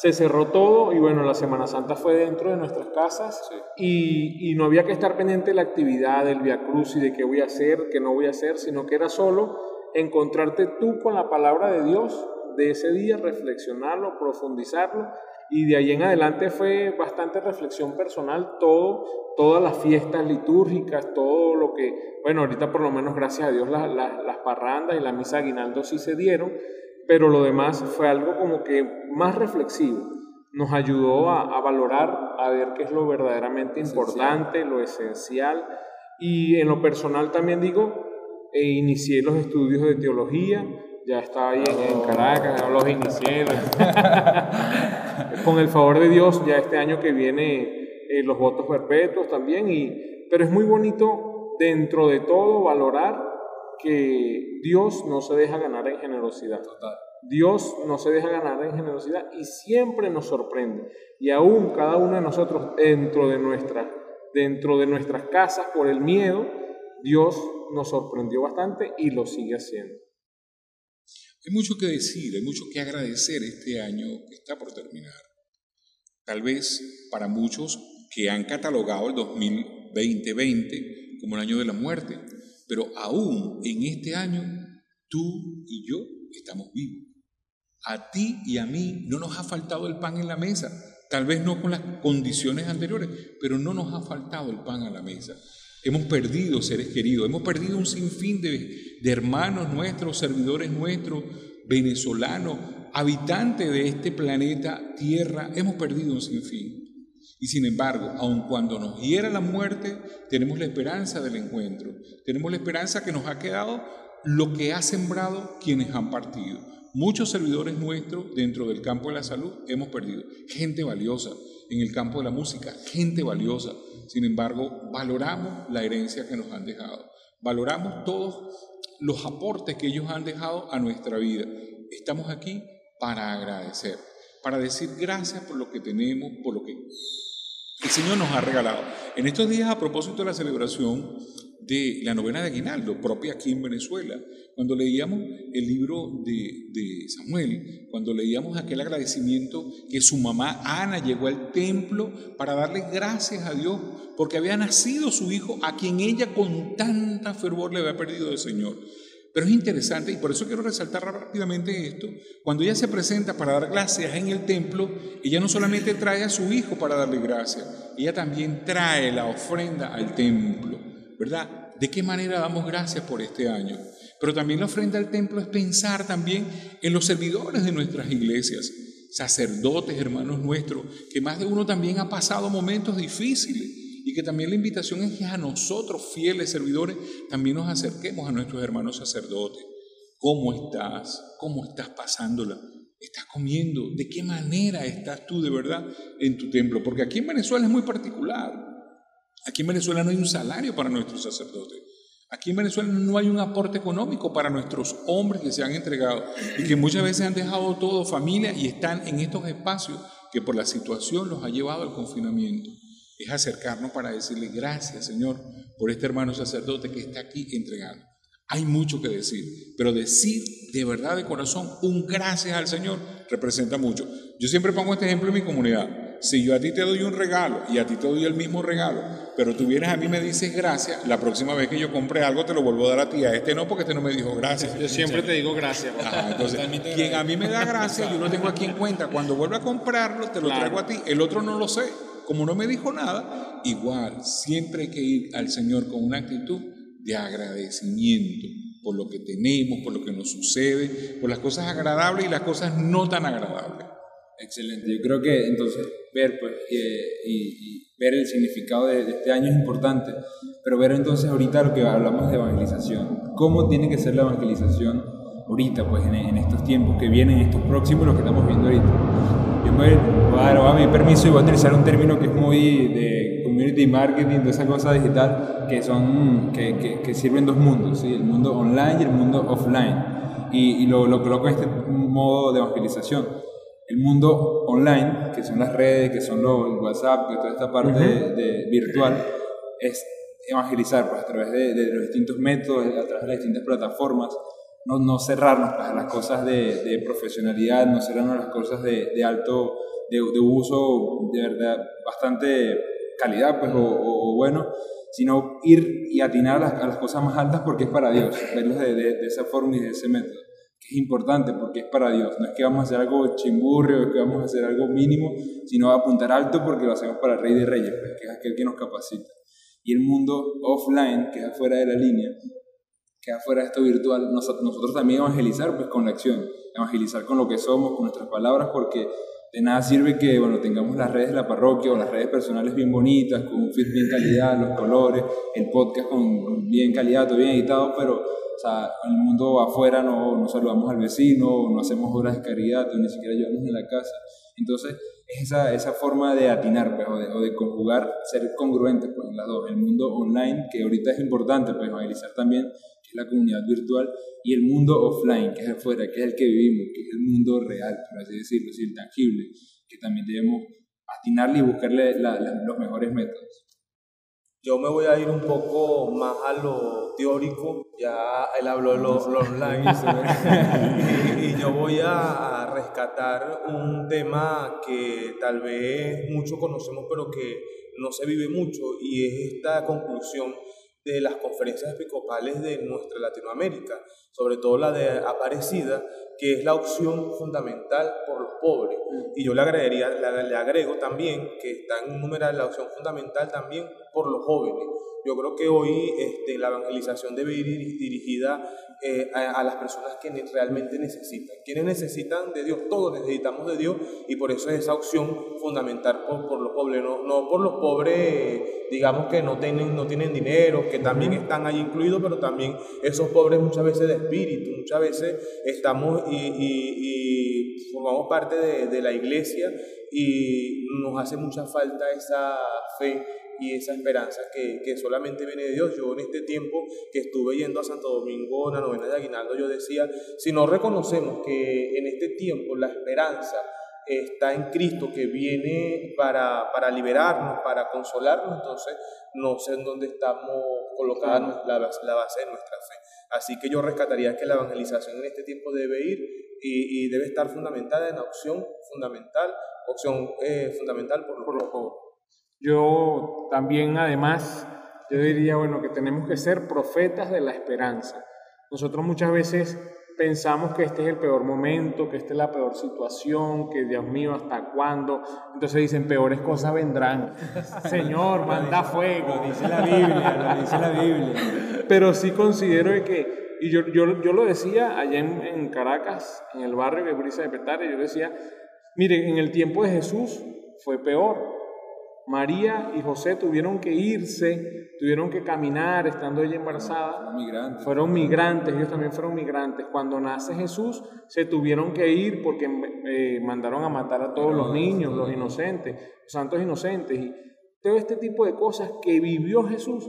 Se cerró todo y bueno, la Semana Santa fue dentro de nuestras casas y, y, no había que estar pendiente de la actividad, del Via Cruz y de qué voy a hacer, qué no voy a hacer, sino que era solo encontrarte tú con la palabra de Dios de ese día, reflexionarlo, profundizarlo y de ahí en adelante fue bastante reflexión personal, todo, todas las fiestas litúrgicas, todo lo que, bueno, ahorita por lo menos gracias a Dios las parrandas y la misa aguinaldo sí se dieron, pero lo demás fue algo como que más reflexivo, nos ayudó a, valorar, a ver qué es lo verdaderamente importante, lo esencial, y en lo personal también digo, e inicié los estudios de teología, ya estaba ahí en, Caracas, ya los inicié. Con el favor de Dios, ya este año que viene eh, los votos perpetuos también, y, pero es muy bonito dentro de todo valorar que Dios no se deja ganar en generosidad. Dios no se deja ganar en generosidad y siempre nos sorprende. Y aún cada uno de nosotros dentro de, nuestra, dentro de nuestras casas por el miedo, Dios nos sorprendió bastante y lo sigue haciendo. Hay mucho que decir, hay mucho que agradecer este año que está por terminar. Tal vez para muchos que han catalogado el 2020 como el año de la muerte, pero aún en este año tú y yo estamos vivos. A ti y a mí no nos ha faltado el pan en la mesa, tal vez no con las condiciones anteriores, pero no nos ha faltado el pan a la mesa. Hemos perdido seres queridos, hemos perdido un sinfín de, de hermanos nuestros, servidores nuestros, venezolanos, habitantes de este planeta Tierra, hemos perdido un sinfín. Y sin embargo, aun cuando nos hiera la muerte, tenemos la esperanza del encuentro, tenemos la esperanza que nos ha quedado lo que ha sembrado quienes han partido. Muchos servidores nuestros dentro del campo de la salud hemos perdido. Gente valiosa en el campo de la música, gente valiosa. Sin embargo, valoramos la herencia que nos han dejado. Valoramos todos los aportes que ellos han dejado a nuestra vida. Estamos aquí para agradecer, para decir gracias por lo que tenemos, por lo que el Señor nos ha regalado. En estos días, a propósito de la celebración de la novena de Aguinaldo, propia aquí en Venezuela, cuando leíamos el libro de, Samuel, cuando leíamos aquel agradecimiento que su mamá Ana llegó al templo para darle gracias a Dios porque había nacido su hijo a quien ella con tanta fervor le había perdido del Señor. Pero es interesante y por eso quiero resaltar rápidamente esto. Cuando ella se presenta para dar gracias en el templo, ella no solamente trae a su hijo para darle gracias, ella también trae la ofrenda al templo, ¿verdad? ¿De qué manera damos gracias por este año? Pero también la ofrenda al templo es pensar también en los servidores de nuestras iglesias, sacerdotes, hermanos nuestros, que más de uno también ha pasado momentos difíciles y que también la invitación es que a nosotros, fieles servidores, también nos acerquemos a nuestros hermanos sacerdotes. ¿Cómo estás? ¿Cómo estás pasándola? ¿Estás comiendo? ¿De qué manera estás tú de verdad en tu templo? Porque aquí en Venezuela es muy particular. Aquí en Venezuela no hay un salario para nuestros sacerdotes. Aquí en Venezuela no hay un aporte económico para nuestros hombres que se han entregado y que muchas veces han dejado todo, familia, y están en estos espacios que por la situación los ha llevado al confinamiento es acercarnos para decirle gracias, Señor, por este hermano sacerdote que está aquí entregando. Hay mucho que decir, pero decir de verdad de corazón un gracias al Señor representa mucho. Yo siempre pongo este ejemplo en mi comunidad. Si yo a ti te doy un regalo y a ti te doy el mismo regalo, pero tú vienes a mí y me dices gracias, la próxima vez que yo compre algo te lo vuelvo a dar a ti. A este no, porque este no me dijo gracias. Yo siempre te digo gracias. entonces, quien a mí me da gracias, yo lo tengo aquí en cuenta. Cuando vuelva a comprarlo, te lo traigo a ti. El otro no lo sé. Como no me dijo nada, igual, siempre hay que ir al Señor con una actitud de agradecimiento por lo que tenemos, por lo que nos sucede, por las cosas agradables y las cosas no tan agradables. Excelente. Yo creo que entonces ver pues, y, ver el significado de, este año es importante, pero ver entonces ahorita lo que hablamos de evangelización. ¿Cómo tiene que ser la evangelización ahorita, pues en, estos tiempos que vienen, estos próximos, lo que estamos viendo ahorita? yo me voy a, dar, mi permiso y voy a utilizar un término que es muy de community marketing, de esa cosa digital, que, son, que, que, sirven dos mundos, el mundo online y el mundo offline. Y, y lo, lo coloco en este modo de evangelización. Mundo online, que son las redes, que son los, el WhatsApp, que toda esta parte de, virtual, es evangelizar pues, a través de, de, los distintos métodos, a través de las distintas plataformas, no, no cerrarnos a las cosas de, de, profesionalidad, no cerrarnos a las cosas de, de alto, de, de, uso de verdad bastante calidad, pues, o, o, bueno, sino ir y atinar a las, a las, cosas más altas porque es para Dios, verlos de, de, esa forma y de ese método. Que es importante porque es para Dios, no es que vamos a hacer algo chimburrio, es que vamos a hacer algo mínimo, sino a apuntar alto porque lo hacemos para el Rey de Reyes, pues, que es aquel que nos capacita. Y el mundo offline, que es afuera de la línea, que afuera de esto virtual, nosotros también evangelizar pues con la acción, evangelizar con lo que somos, con nuestras palabras, porque de nada sirve que bueno, tengamos las redes de la parroquia o las redes personales bien bonitas, con un feed bien calidad, los colores, el podcast con bien calidad, todo bien editado, pero o sea, el mundo afuera no, no saludamos al vecino, no hacemos obras de caridad, ni siquiera llevamos en la casa. Entonces, esa, esa forma de atinar pues, o, de, o, conjugar, ser congruente pues, las dos. El mundo online, que ahorita es importante, pues evangelizar también, que es la comunidad virtual, y el mundo offline, que es afuera, que es el que vivimos, que es el mundo real, por así decirlo, es intangible, que también debemos atinarle y buscarle los mejores métodos. Yo me voy a ir un poco más a lo teórico, ya él habló de lo, online, y, yo voy a, rescatar un tema que tal vez muchos conocemos pero que no se vive mucho y es esta conclusión de las conferencias episcopales de nuestra Latinoamérica, sobre todo la de Aparecida, que es la opción fundamental por los pobres. Y yo le, agregaría, le, agrego también que está en un numeral la opción fundamental también por los jóvenes. Yo creo que hoy este, la evangelización debe ir dirigida eh, a, las personas que realmente necesitan. Quienes necesitan de Dios, todos necesitamos de Dios y por eso es esa opción fundamental por, los pobres, no, no, por los pobres, digamos que no tienen, no tienen dinero, que también están ahí incluidos, pero también esos pobres muchas veces de espíritu, muchas veces estamos y, formamos parte de, de la iglesia y nos hace mucha falta esa fe y esa esperanza que, que, solamente viene de Dios. Yo en este tiempo que estuve yendo a Santo Domingo, la novena de Aguinaldo, yo decía, si no reconocemos que en este tiempo la esperanza está en Cristo, que viene para, para liberarnos, para consolarnos, entonces no sé en dónde estamos colocadas la, la base de nuestra fe. Así que yo rescataría que la evangelización en este tiempo debe ir y, y debe estar fundamentada en la opción fundamental, opción eh, fundamental por, por los jóvenes. Yo también, además, yo diría, bueno, que tenemos que ser profetas de la esperanza. Nosotros muchas veces pensamos que este es el peor momento, que esta es la peor situación, que Dios mío, ¿hasta cuándo? Entonces dicen, peores cosas vendrán. Señor, manda fuego. Lo dice la Biblia, lo dice la Biblia. Pero sí considero que, y yo, yo, yo lo decía allá en, en, Caracas, en el barrio de Brisa de Petare, yo decía, miren, en el tiempo de Jesús fue peor. María y José tuvieron que irse, tuvieron que caminar estando ella embarazada. Fueron migrantes. Fueron migrantes, ellos también fueron migrantes. Cuando nace Jesús, se tuvieron que ir porque eh, mandaron a matar a todos los niños, los inocentes, los santos inocentes. Y todo este tipo de cosas que vivió Jesús,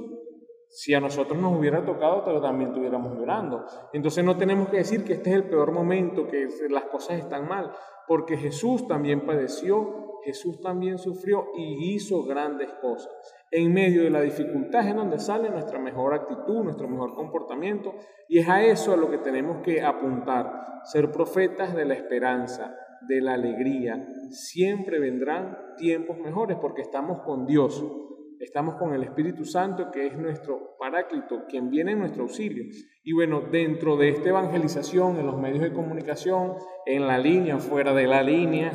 si a nosotros nos hubiera tocado, pero también estuviéramos llorando. Entonces no tenemos que decir que este es el peor momento, que las cosas están mal, porque Jesús también padeció Jesús también sufrió y hizo grandes cosas. En medio de la dificultad es en donde sale nuestra mejor actitud, nuestro mejor comportamiento, y es a eso a lo que tenemos que apuntar, ser profetas de la esperanza, de la alegría. Siempre vendrán tiempos mejores porque estamos con Dios, estamos con el Espíritu Santo que es nuestro paráclito, quien viene en nuestro auxilio. Y bueno, dentro de esta evangelización, en los medios de comunicación, en la línea, fuera de la línea,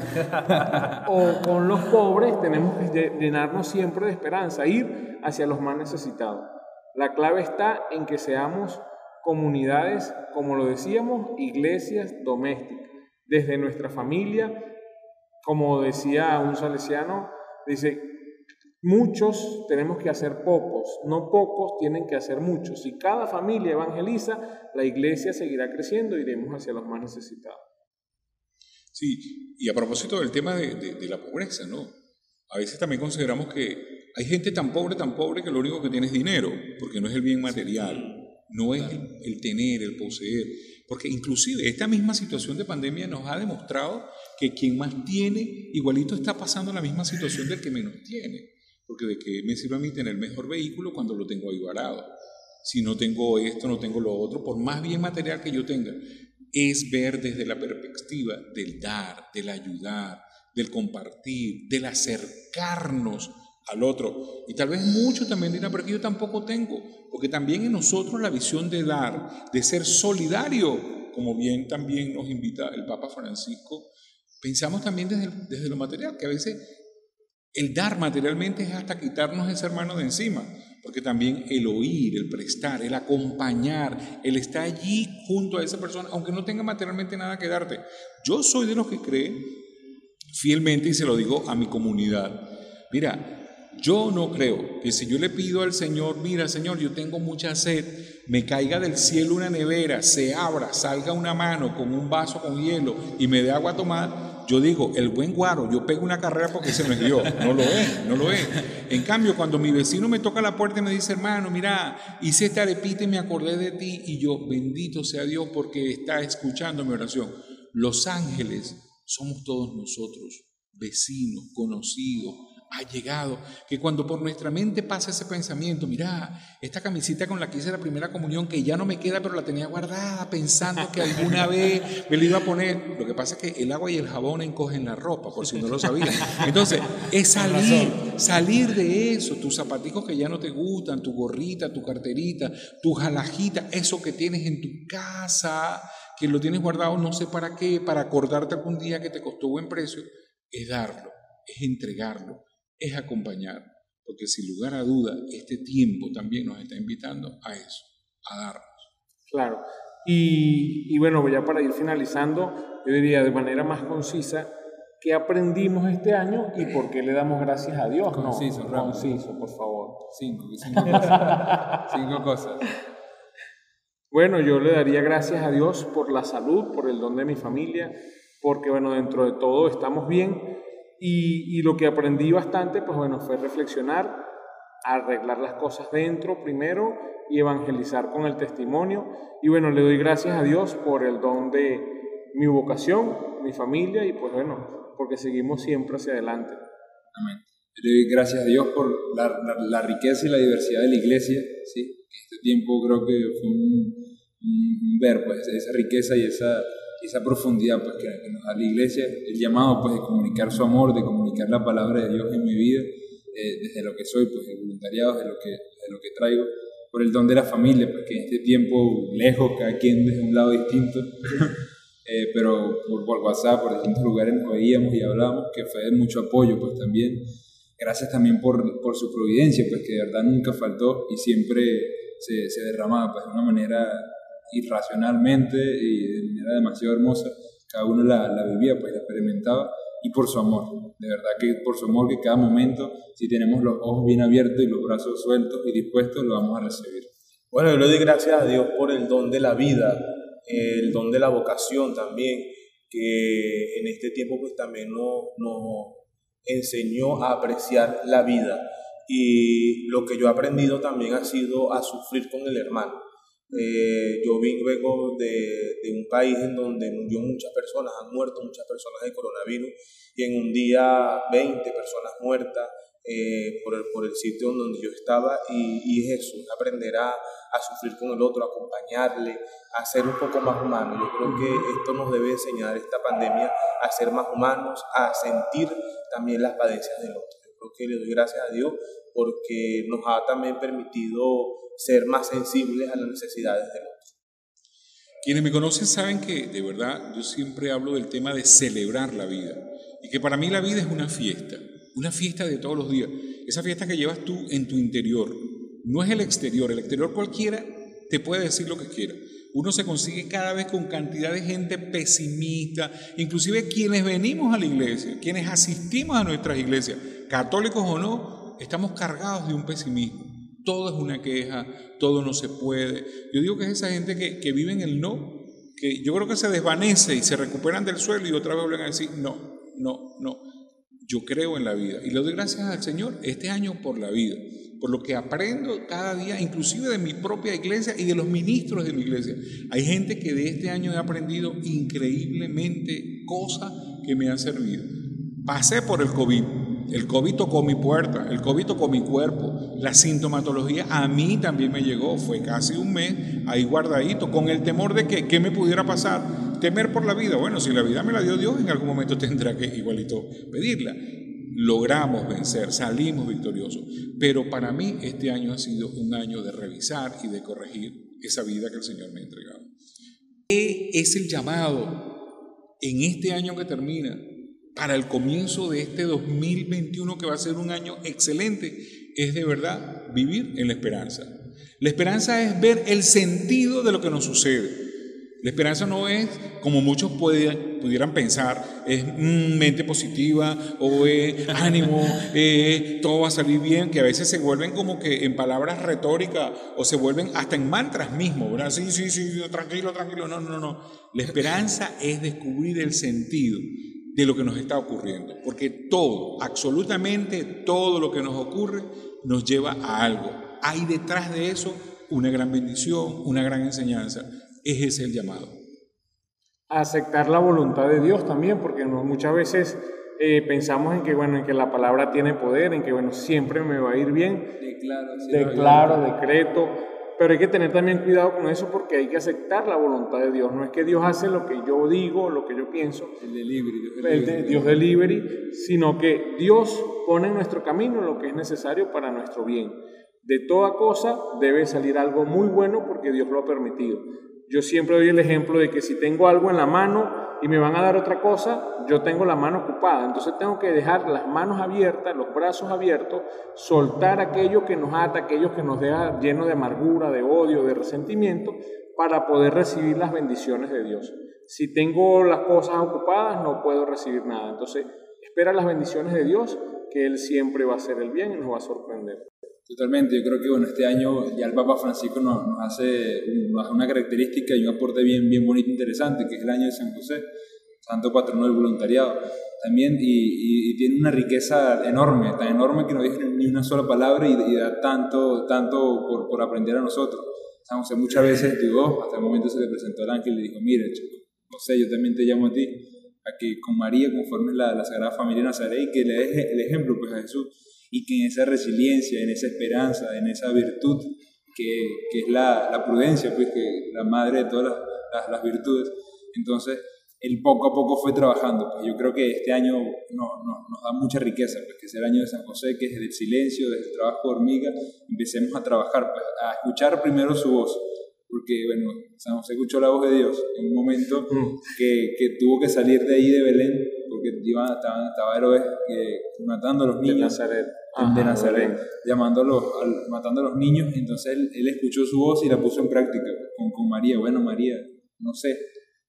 o con los pobres, tenemos que llenarnos siempre de esperanza, ir hacia los más necesitados. La clave está en que seamos comunidades, como lo decíamos, iglesias domésticas, desde nuestra familia, como decía un salesiano, dice, Muchos tenemos que hacer pocos, no pocos tienen que hacer muchos. Si cada familia evangeliza, la iglesia seguirá creciendo y iremos hacia los más necesitados. Sí, y a propósito del tema de, la pobreza, ¿no? A veces también consideramos que hay gente tan pobre, tan pobre que lo único que tiene es dinero, porque no es el bien material, no es el tener, el poseer. Porque inclusive esta misma situación de pandemia nos ha demostrado que quien más tiene, igualito está pasando la misma situación del que menos tiene. Porque de qué me sirve a mí tener mejor vehículo cuando lo tengo ahí varado. Si no tengo esto, no tengo lo otro, por más bien material que yo tenga, es ver desde la perspectiva del dar, del ayudar, del compartir, del acercarnos al otro. Y tal vez muchos también dirán, pero yo tampoco tengo, porque también en nosotros la visión de dar, de ser solidario, como bien también nos invita el Papa Francisco, pensamos también desde, desde lo material, que a veces el dar materialmente es hasta quitarnos ese hermano de encima, porque también el oír, el prestar, el acompañar, el estar allí junto a esa persona, aunque no tenga materialmente nada que darte. Yo soy de los que creen fielmente, y se lo digo a mi comunidad, mira, Yo no creo que si yo le pido al Señor, mira Señor, yo tengo mucha sed, me caiga del cielo una nevera, se abra, salga una mano con un vaso con hielo y me dé agua a tomar, yo digo, el buen guaro, yo pego una carrera porque se me dio. No lo es, no lo es. En cambio, cuando mi vecino me toca la puerta y me dice, hermano, mira, hice esta arepita y me acordé de ti, y yo, bendito sea Dios porque está escuchando mi oración. Los ángeles somos todos nosotros, vecinos, conocidos, ha llegado, que cuando por nuestra mente pasa ese pensamiento, mira, esta camisita con la que hice la primera comunión, que ya no me queda, pero la tenía guardada, pensando que alguna vez me la iba a poner. Lo que pasa es que el agua y el jabón encogen la ropa, por si no lo sabían. Entonces, es salir, salir de eso, tus zapaticos que ya no te gustan, tu gorrita, tu carterita, tu jalajita, eso que tienes en tu casa, que lo tienes guardado no sé para qué, para acordarte algún día que te costó buen precio, es darlo, es entregarlo es acompañar, porque sin lugar a duda este tiempo también nos está invitando a eso, a darnos. Claro. Y, y bueno, ya para ir finalizando, yo diría de manera más concisa, ¿qué aprendimos este año y por qué le damos gracias a Dios? Conciso, no, conciso, por favor. Cinco, cinco cosas. cinco cosas. Bueno, yo le daría gracias a Dios por la salud, por el don de mi familia, porque bueno, dentro de todo estamos bien y, lo que aprendí bastante, pues bueno, fue reflexionar, arreglar las cosas dentro primero y evangelizar con el testimonio. Y bueno, le doy gracias a Dios por el don de mi vocación, mi familia y pues bueno, porque seguimos siempre hacia adelante. Amén. Le doy gracias a Dios por la, riqueza y la diversidad de la iglesia, ¿sí? Este tiempo creo que fue un, ver pues, esa riqueza y esa esa profundidad pues, que, nos da la iglesia, el llamado pues, de comunicar su amor, de comunicar la palabra de Dios en mi vida, eh, desde lo que soy, pues, voluntariado, de lo, que, de lo que traigo, por el don de la familia, pues que en este tiempo lejos, cada quien desde un lado distinto, eh, pero por, por, WhatsApp, por distintos lugares nos veíamos y hablábamos, que fue de mucho apoyo, pues también. Gracias también por, por su providencia, pues que de verdad nunca faltó y siempre se, se derramaba pues, de una manera irracionalmente y de manera demasiado hermosa, cada uno la, la, vivía, pues la experimentaba, y por su amor, de verdad que por su amor que cada momento, si tenemos los ojos bien abiertos y los brazos sueltos y dispuestos, lo vamos a recibir. Bueno, yo le doy gracias a Dios por el don de la vida, el don de la vocación también, que en este tiempo pues también nos, nos enseñó a apreciar la vida. Y lo que yo he aprendido también ha sido a sufrir con el hermano eh, yo vengo de, de, un país en donde murió muchas personas, han muerto muchas personas de coronavirus y en un día 20 personas muertas eh, por, el, por el sitio donde yo estaba y, y es eso, aprender a, sufrir con el otro, a acompañarle, a ser un poco más humano. Yo creo que esto nos debe enseñar esta pandemia a ser más humanos, a sentir también las padecias del otro. Creo que le doy gracias a Dios porque nos ha también permitido ser más sensibles a las necesidades del otro. Quienes me conocen saben que de verdad yo siempre hablo del tema de celebrar la vida y que para mí la vida es una fiesta, una fiesta de todos los días, esa fiesta que llevas tú en tu interior, no es el exterior, el exterior cualquiera te puede decir lo que quiera. Uno se consigue cada vez con cantidad de gente pesimista, inclusive quienes venimos a la iglesia, quienes asistimos a nuestras iglesias, católicos o no, estamos cargados de un pesimismo. Todo es una queja, todo no se puede. Yo digo que es esa gente que, que vive en el no, que yo creo que se desvanece y se recuperan del suelo y otra vez vuelven a decir, no, no, no. Yo creo en la vida y le doy gracias al Señor este año por la vida, por lo que aprendo cada día, inclusive de mi propia iglesia y de los ministros de mi iglesia. Hay gente que de este año he aprendido increíblemente cosas que me han servido. Pasé por el COVID, el COVID tocó mi puerta, el COVID tocó mi cuerpo. La sintomatología a mí también me llegó, fue casi un mes ahí guardadito, con el temor de que qué me pudiera pasar. Temer por la vida. Bueno, si la vida me la dio Dios, en algún momento tendrá que igualito pedirla. Logramos vencer, salimos victoriosos. Pero para mí este año ha sido un año de revisar y de corregir esa vida que el Señor me ha entregado. ¿Qué es el llamado en este año que termina? para el comienzo de este 2021 que va a ser un año excelente es de verdad vivir en la esperanza. La esperanza es ver el sentido de lo que nos sucede. La esperanza no es, como muchos pudieran pensar, es mm, mente positiva o es ánimo, eh, todo va a salir bien, que a veces se vuelven como que en palabras retóricas o se vuelven hasta en mantras mismos, ¿verdad? Sí, sí, sí, tranquilo, tranquilo. No, no, no. La esperanza es descubrir el sentido de lo que nos está ocurriendo, porque todo, absolutamente todo lo que nos ocurre nos lleva a algo. Hay detrás de eso una gran bendición, una gran enseñanza. Ese es el llamado. aceptar la voluntad de Dios también, porque muchas veces eh, pensamos en que, bueno, en que la palabra tiene poder, en que, bueno, siempre me va a ir bien. Declaro, declaro, decreto. Pero hay que tener también cuidado con eso porque hay que aceptar la voluntad de Dios. No es que Dios hace lo que yo digo, lo que yo pienso. El delivery. El Dios delivery, sino que Dios pone en nuestro camino lo que es necesario para nuestro bien. De toda cosa debe salir algo muy bueno porque Dios lo ha permitido. Yo siempre doy el ejemplo de que si tengo algo en la mano y me van a dar otra cosa, yo tengo la mano ocupada. Entonces tengo que dejar las manos abiertas, los brazos abiertos, soltar aquello que nos ata, aquello que nos deja lleno de amargura, de odio, de resentimiento, para poder recibir las bendiciones de Dios. Si tengo las cosas ocupadas, no puedo recibir nada. Entonces, espera las bendiciones de Dios, que Él siempre va a hacer el bien y nos va a sorprender. Totalmente, yo creo que bueno, este año ya el Papa Francisco nos, hace una característica y un aporte bien, bien bonito, interesante, que es el año de San José, santo patrono del voluntariado. También, y, tiene una riqueza enorme, tan enorme que no dice ni una sola palabra y, da tanto, tanto por, por, aprender a nosotros. San José muchas veces dudó, hasta el momento se le presentó al ángel y le dijo, mire, José, yo también te llamo a ti, a que con María conformes la, la Sagrada Familia de Nazaret y que le deje el ejemplo pues, a Jesús y que en esa resiliencia, en esa esperanza, en esa virtud que, que es la, la, prudencia, pues que la madre de todas las, las, virtudes, entonces él poco a poco fue trabajando. Pues yo creo que este año no, no, nos da mucha riqueza, pues que es el año de San José, que es el silencio, del trabajo de hormiga, empecemos a trabajar, pues, a escuchar primero su voz, porque bueno, San José escuchó la voz de Dios en un momento mm. que, que tuvo que salir de ahí de Belén, porque iba, estaba, estaba Herodes que, matando a los niños. De Nazaret de Nazaret, llamándolos, matando a los niños. Entonces él, él, escuchó su voz y la puso en práctica con, con María. Bueno, María, no sé,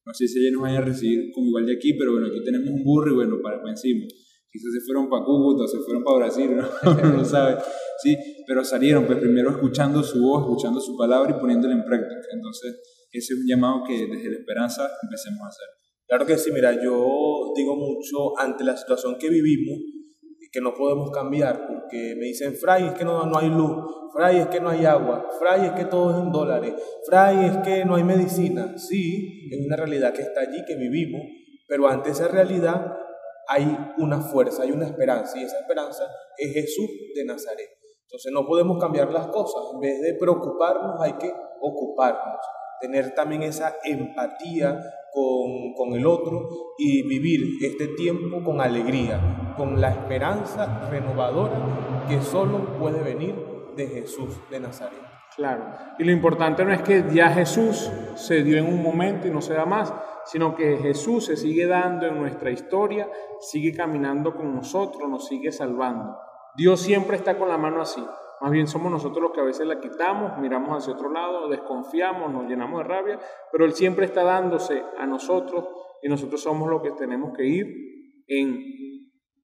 no sé si ella nos vaya a recibir como igual de aquí, pero bueno, aquí tenemos un burro y bueno, para, encima. Quizás se fueron para Cúcuta, se fueron para Brasil, ¿no? no sabe. Sí, pero salieron, pues primero escuchando su voz, escuchando su palabra y poniéndola en práctica. Entonces, ese es un llamado que desde la esperanza empecemos a hacer. Claro que sí, mira, yo digo mucho ante la situación que vivimos, que no podemos cambiar, porque me dicen, Fray, es que no, no hay luz, Fray, es que no hay agua, Fray, es que todo es en dólares, Fray, es que no hay medicina. Sí, es una realidad que está allí, que vivimos, pero ante esa realidad hay una fuerza, hay una esperanza, y esa esperanza es Jesús de Nazaret. Entonces no podemos cambiar las cosas, en vez de preocuparnos hay que ocuparnos, tener también esa empatía con, con, el otro y vivir este tiempo con alegría, con la esperanza renovadora que solo puede venir de Jesús de Nazaret. Claro, y lo importante no es que ya Jesús se dio en un momento y no se da más, sino que Jesús se sigue dando en nuestra historia, sigue caminando con nosotros, nos sigue salvando. Dios siempre está con la mano así. Más bien somos nosotros los que a veces la quitamos, miramos hacia otro lado, desconfiamos, nos llenamos de rabia, pero Él siempre está dándose a nosotros y nosotros somos los que tenemos que ir en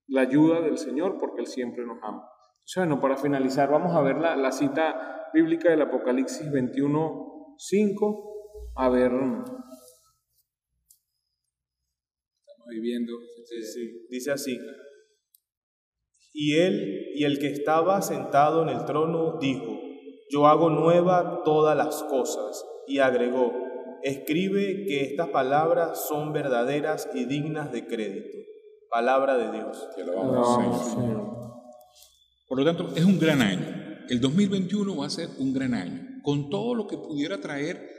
la ayuda del Señor porque Él siempre nos ama. Entonces, bueno, para finalizar vamos a ver la, la cita bíblica del Apocalipsis 21, 5. A ver. Estamos viviendo. Sí, dice así. Y él y el que estaba sentado en el trono dijo, yo hago nueva todas las cosas. Y agregó, escribe que estas palabras son verdaderas y dignas de crédito. Palabra de Dios. Por lo tanto, es un gran año. El 2021 va a ser un gran año, con todo lo que pudiera traer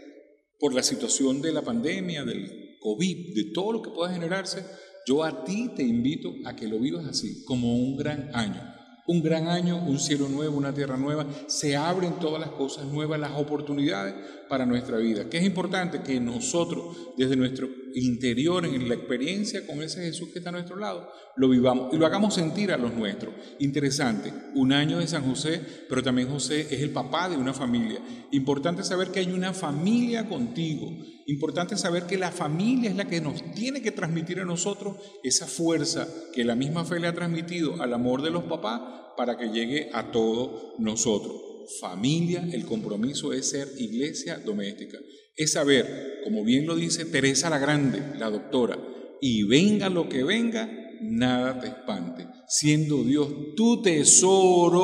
por la situación de la pandemia, del COVID, de todo lo que pueda generarse, yo a ti te invito a que lo vivas así, como un gran año. Un gran año, un cielo nuevo, una tierra nueva, se abren todas las cosas nuevas, las oportunidades para nuestra vida. Que es importante que nosotros, desde nuestro interior, en la experiencia con ese Jesús que está a nuestro lado, lo vivamos y lo hagamos sentir a los nuestros. Interesante, un año de San José, pero también José es el papá de una familia. Importante saber que hay una familia contigo. Importante saber que la familia es la que nos tiene que transmitir a nosotros esa fuerza que la misma fe le ha transmitido al amor de los papás para que llegue a todos nosotros. Familia, el compromiso es ser iglesia doméstica es saber, como bien lo dice Teresa la Grande, la doctora, y venga lo que venga, nada te espante. Siendo Dios tu tesoro,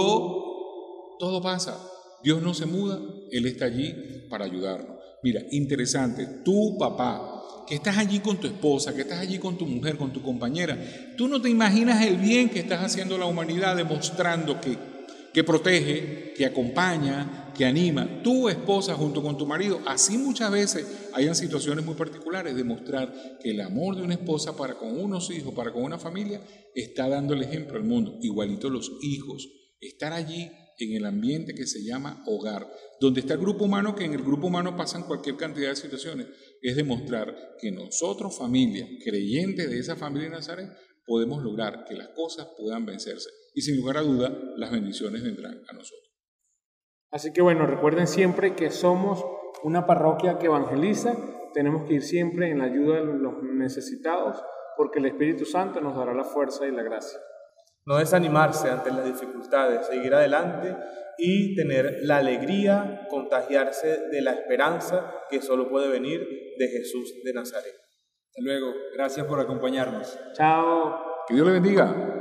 todo pasa. Dios no se muda, Él está allí para ayudarnos. Mira, interesante, tu papá, que estás allí con tu esposa, que estás allí con tu mujer, con tu compañera, tú no te imaginas el bien que estás haciendo la humanidad demostrando que que protege, que acompaña, que anima, tu esposa junto con tu marido. Así muchas veces hayan situaciones muy particulares, demostrar que el amor de una esposa para con unos hijos, para con una familia, está dando el ejemplo al mundo. Igualito los hijos, estar allí en el ambiente que se llama hogar, donde está el grupo humano, que en el grupo humano pasan cualquier cantidad de situaciones, es demostrar que nosotros, familia, creyentes de esa familia de Nazaret, podemos lograr que las cosas puedan vencerse y sin lugar a duda las bendiciones vendrán a nosotros. Así que bueno, recuerden siempre que somos una parroquia que evangeliza, tenemos que ir siempre en la ayuda de los necesitados porque el Espíritu Santo nos dará la fuerza y la gracia. No desanimarse ante las dificultades, seguir adelante y tener la alegría, contagiarse de la esperanza que solo puede venir de Jesús de Nazaret. Hasta luego, gracias por acompañarnos. Chao. Que Dios le bendiga.